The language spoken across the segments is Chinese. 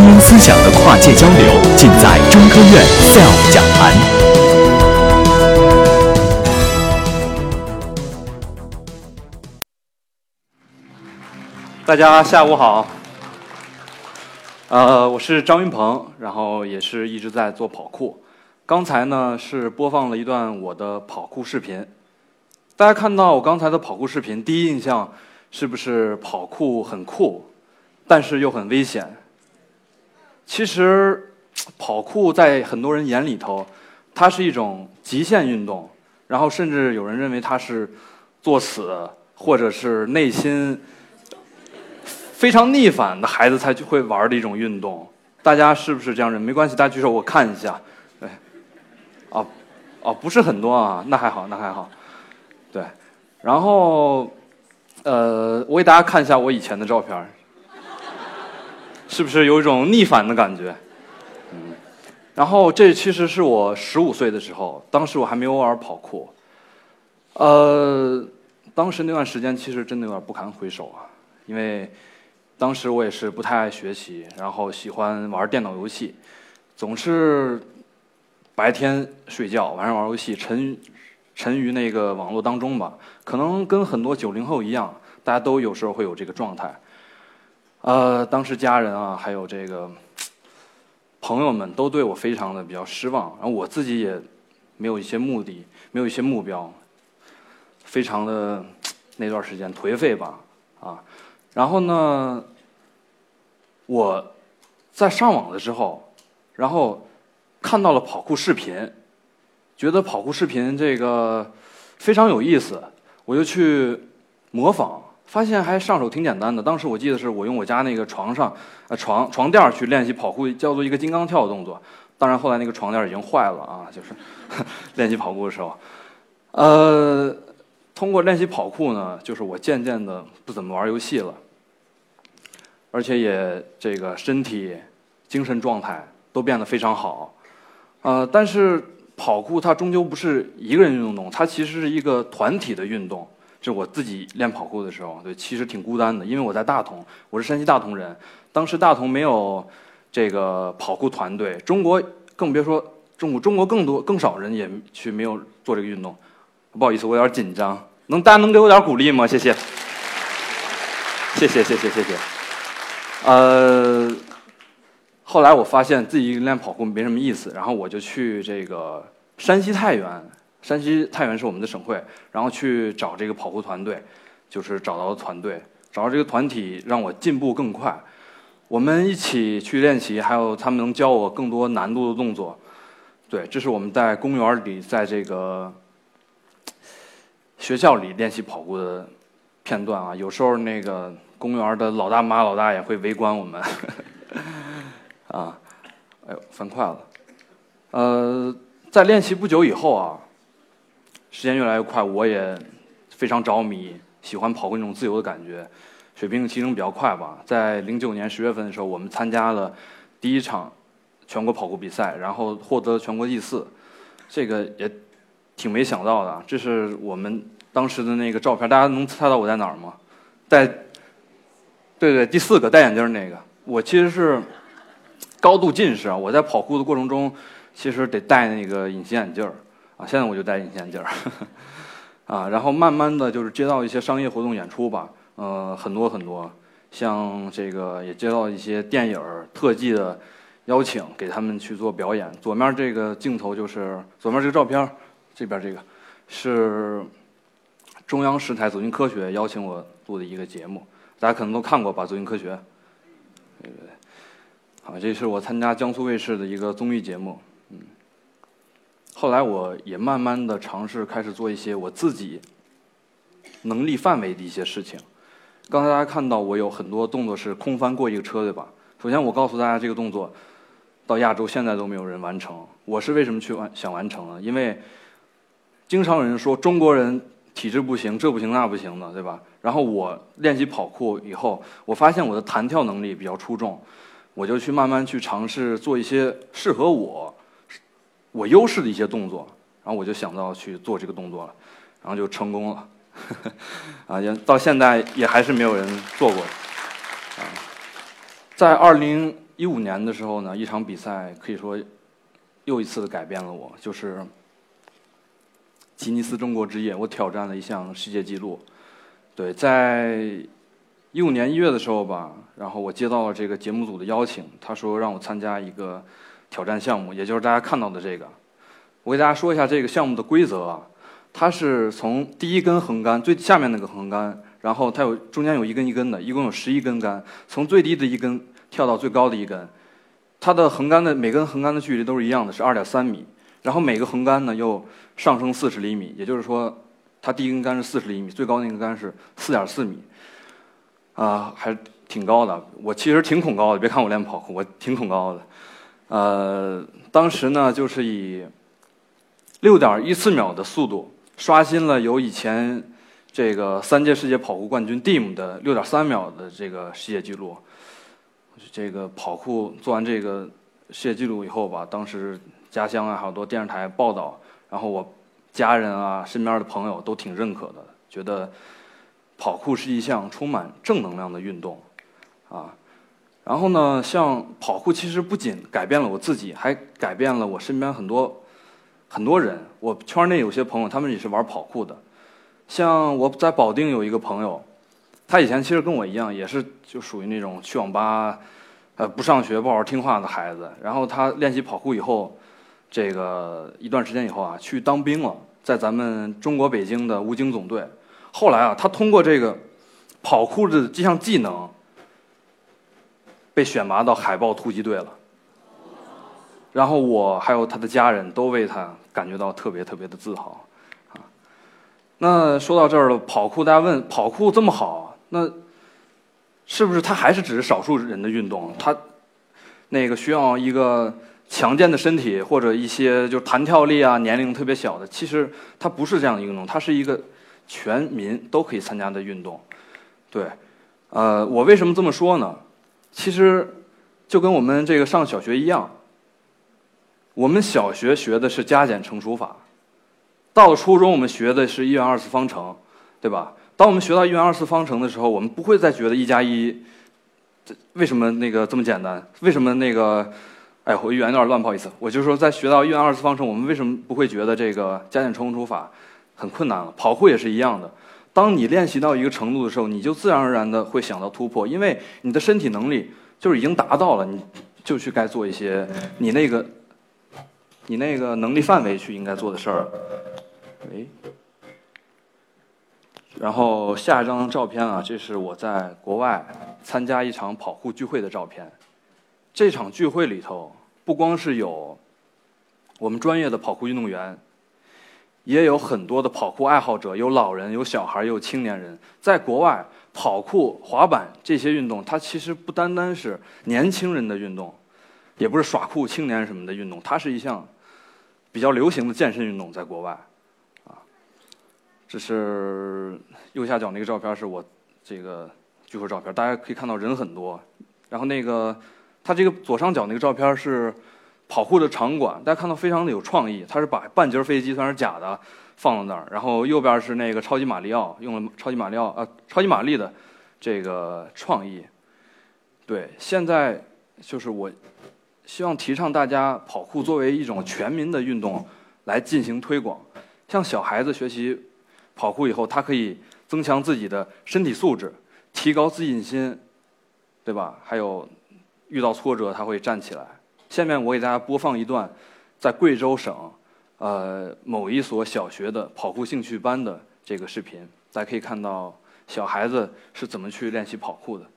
精英思想的跨界交流，尽在中科院 SELF 讲坛。大家下午好，呃，我是张云鹏，然后也是一直在做跑酷。刚才呢是播放了一段我的跑酷视频，大家看到我刚才的跑酷视频，第一印象是不是跑酷很酷，但是又很危险？其实跑酷在很多人眼里头，它是一种极限运动，然后甚至有人认为它是作死，或者是内心非常逆反的孩子才会玩的一种运动。大家是不是这样认为？没关系，大家举手我看一下。对哦，哦，不是很多啊，那还好，那还好，对，然后，呃，我给大家看一下我以前的照片是不是有一种逆反的感觉？嗯，然后这其实是我十五岁的时候，当时我还没有玩跑酷，呃，当时那段时间其实真的有点不堪回首啊，因为当时我也是不太爱学习，然后喜欢玩电脑游戏，总是。白天睡觉，晚上玩游戏，沉沉于那个网络当中吧。可能跟很多九零后一样，大家都有时候会有这个状态。呃，当时家人啊，还有这个朋友们都对我非常的比较失望，然后我自己也没有一些目的，没有一些目标，非常的那段时间颓废吧，啊。然后呢，我在上网的时候，然后。看到了跑酷视频，觉得跑酷视频这个非常有意思，我就去模仿，发现还上手挺简单的。当时我记得是我用我家那个床上呃床床垫去练习跑酷，叫做一个金刚跳的动作。当然后来那个床垫已经坏了啊，就是 练习跑酷的时候，呃，通过练习跑酷呢，就是我渐渐的不怎么玩游戏了，而且也这个身体、精神状态都变得非常好。呃，但是跑酷它终究不是一个人运动，它其实是一个团体的运动。就我自己练跑酷的时候，对，其实挺孤单的，因为我在大同，我是山西大同人。当时大同没有这个跑酷团队，中国更别说中国，中国更多更少人也去没有做这个运动。不好意思，我有点紧张，能大家能给我点鼓励吗？谢谢，谢谢谢谢谢谢，呃。后来我发现自己练跑酷没什么意思，然后我就去这个山西太原，山西太原是我们的省会，然后去找这个跑酷团队，就是找到团队，找到这个团体让我进步更快，我们一起去练习，还有他们能教我更多难度的动作，对，这是我们在公园里，在这个学校里练习跑步的片段啊，有时候那个公园的老大妈、老大爷会围观我们。啊，哎呦，翻快了。呃，在练习不久以后啊，时间越来越快，我也非常着迷，喜欢跑酷那种自由的感觉，水平提升比较快吧。在零九年十月份的时候，我们参加了第一场全国跑酷比赛，然后获得全国第四，这个也挺没想到的。这是我们当时的那个照片，大家能猜到我在哪儿吗？在，对对，第四个戴眼镜那个，我其实是。高度近视啊！我在跑酷的过程中，其实得戴那个隐形眼镜儿啊。现在我就戴隐形眼镜儿 啊。然后慢慢的就是接到一些商业活动演出吧，呃，很多很多，像这个也接到一些电影特技的邀请，给他们去做表演。左面这个镜头就是左面这个照片，这边这个是中央十台《走进科学》邀请我录的一个节目，大家可能都看过吧，《走进科学》。对对对。啊，这是我参加江苏卫视的一个综艺节目，嗯。后来我也慢慢的尝试开始做一些我自己能力范围的一些事情。刚才大家看到我有很多动作是空翻过一个车，对吧？首先我告诉大家，这个动作到亚洲现在都没有人完成。我是为什么去完想完成呢？因为经常有人说中国人体质不行，这不行那不行的，对吧？然后我练习跑酷以后，我发现我的弹跳能力比较出众。我就去慢慢去尝试做一些适合我我优势的一些动作，然后我就想到去做这个动作了，然后就成功了，啊，也到现在也还是没有人做过，啊，在二零一五年的时候呢，一场比赛可以说又一次的改变了我，就是吉尼斯中国之夜，我挑战了一项世界纪录。对，在一五年一月的时候吧，然后我接到了这个节目组的邀请，他说让我参加一个挑战项目，也就是大家看到的这个。我给大家说一下这个项目的规则啊，它是从第一根横杆最下面那个横杆，然后它有中间有一根一根的，一共有十一根杆，从最低的一根。跳到最高的一根，它的横杆的每根横杆的距离都是一样的，是二点三米。然后每个横杆呢又上升四十厘米，也就是说，它第一根杆是四十厘米，最高那根杆是四点四米，啊，还挺高的。我其实挺恐高的，别看我练跑酷，我挺恐高的。呃，当时呢就是以六点一四秒的速度刷新了有以前这个三届世界跑酷冠军 Dim 的六点三秒的这个世界纪录。这个跑酷做完这个世界纪录以后吧，当时家乡啊好多电视台报道，然后我家人啊身边的朋友都挺认可的，觉得跑酷是一项充满正能量的运动，啊，然后呢，像跑酷其实不仅改变了我自己，还改变了我身边很多很多人。我圈内有些朋友，他们也是玩跑酷的，像我在保定有一个朋友。他以前其实跟我一样，也是就属于那种去网吧，呃，不上学、不好好听话的孩子。然后他练习跑酷以后，这个一段时间以后啊，去当兵了，在咱们中国北京的武警总队。后来啊，他通过这个跑酷的这项技能，被选拔到海豹突击队了。然后我还有他的家人都为他感觉到特别特别的自豪，那说到这儿了，跑酷，大家问跑酷这么好？那是不是它还是只是少数人的运动？它那个需要一个强健的身体，或者一些就是弹跳力啊，年龄特别小的。其实它不是这样的运动，它是一个全民都可以参加的运动。对，呃，我为什么这么说呢？其实就跟我们这个上小学一样，我们小学学的是加减乘除法，到了初中我们学的是一元二次方程，对吧？当我们学到一元二次方程的时候，我们不会再觉得一加一，这为什么那个这么简单？为什么那个，哎，我语言有点乱，不好意思。我就说，在学到一元二次方程，我们为什么不会觉得这个加减乘除法很困难了？跑酷也是一样的。当你练习到一个程度的时候，你就自然而然的会想到突破，因为你的身体能力就是已经达到了，你就去该做一些你那个你那个能力范围去应该做的事儿。喂。然后下一张照片啊，这是我在国外参加一场跑酷聚会的照片。这场聚会里头，不光是有我们专业的跑酷运动员，也有很多的跑酷爱好者，有老人，有小孩，有青年人。在国外，跑酷、滑板这些运动，它其实不单单是年轻人的运动，也不是耍酷青年什么的运动，它是一项比较流行的健身运动，在国外。这是右下角那个照片，是我这个聚会照片。大家可以看到人很多。然后那个，它这个左上角那个照片是跑酷的场馆，大家看到非常的有创意。它是把半截飞机，算是假的，放到那儿。然后右边是那个超级马里奥，用了超级马里奥啊，超级玛丽的这个创意。对，现在就是我希望提倡大家跑酷作为一种全民的运动来进行推广，像小孩子学习。跑酷以后，他可以增强自己的身体素质，提高自信心，对吧？还有遇到挫折他会站起来。下面我给大家播放一段在贵州省呃某一所小学的跑酷兴趣班的这个视频，大家可以看到小孩子是怎么去练习跑酷的。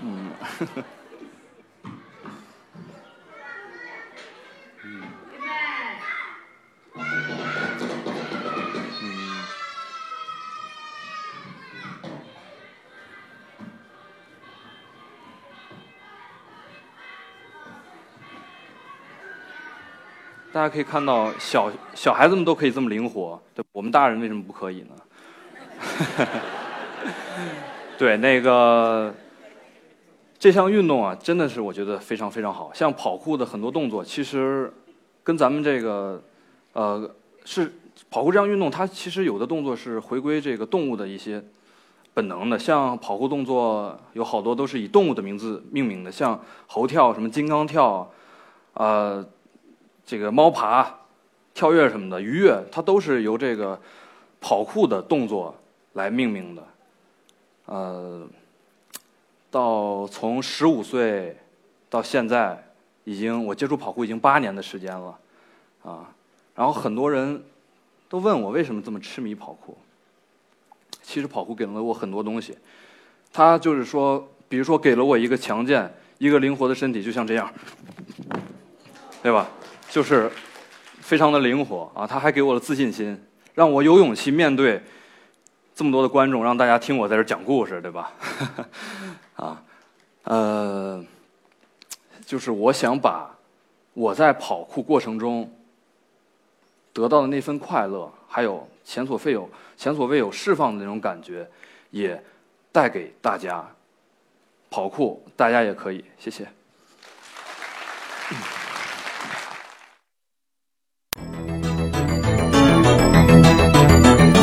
嗯。大家可以看到，小小孩子们都可以这么灵活，对，我们大人为什么不可以呢？对，那个这项运动啊，真的是我觉得非常非常好。像跑酷的很多动作，其实跟咱们这个呃是跑酷这项运动，它其实有的动作是回归这个动物的一些本能的，像跑酷动作有好多都是以动物的名字命名的，像猴跳、什么金刚跳，呃，这个猫爬、跳跃什么的，鱼跃，它都是由这个跑酷的动作来命名的。呃，到从十五岁到现在，已经我接触跑酷已经八年的时间了，啊，然后很多人都问我为什么这么痴迷跑酷。其实跑酷给了我很多东西，它就是说，比如说给了我一个强健、一个灵活的身体，就像这样，对吧？就是非常的灵活啊！他还给我了自信心，让我有勇气面对这么多的观众，让大家听我在这讲故事，对吧？啊，呃，就是我想把我在跑酷过程中得到的那份快乐，还有前所未有、前所未有释放的那种感觉，也带给大家。跑酷，大家也可以，谢谢。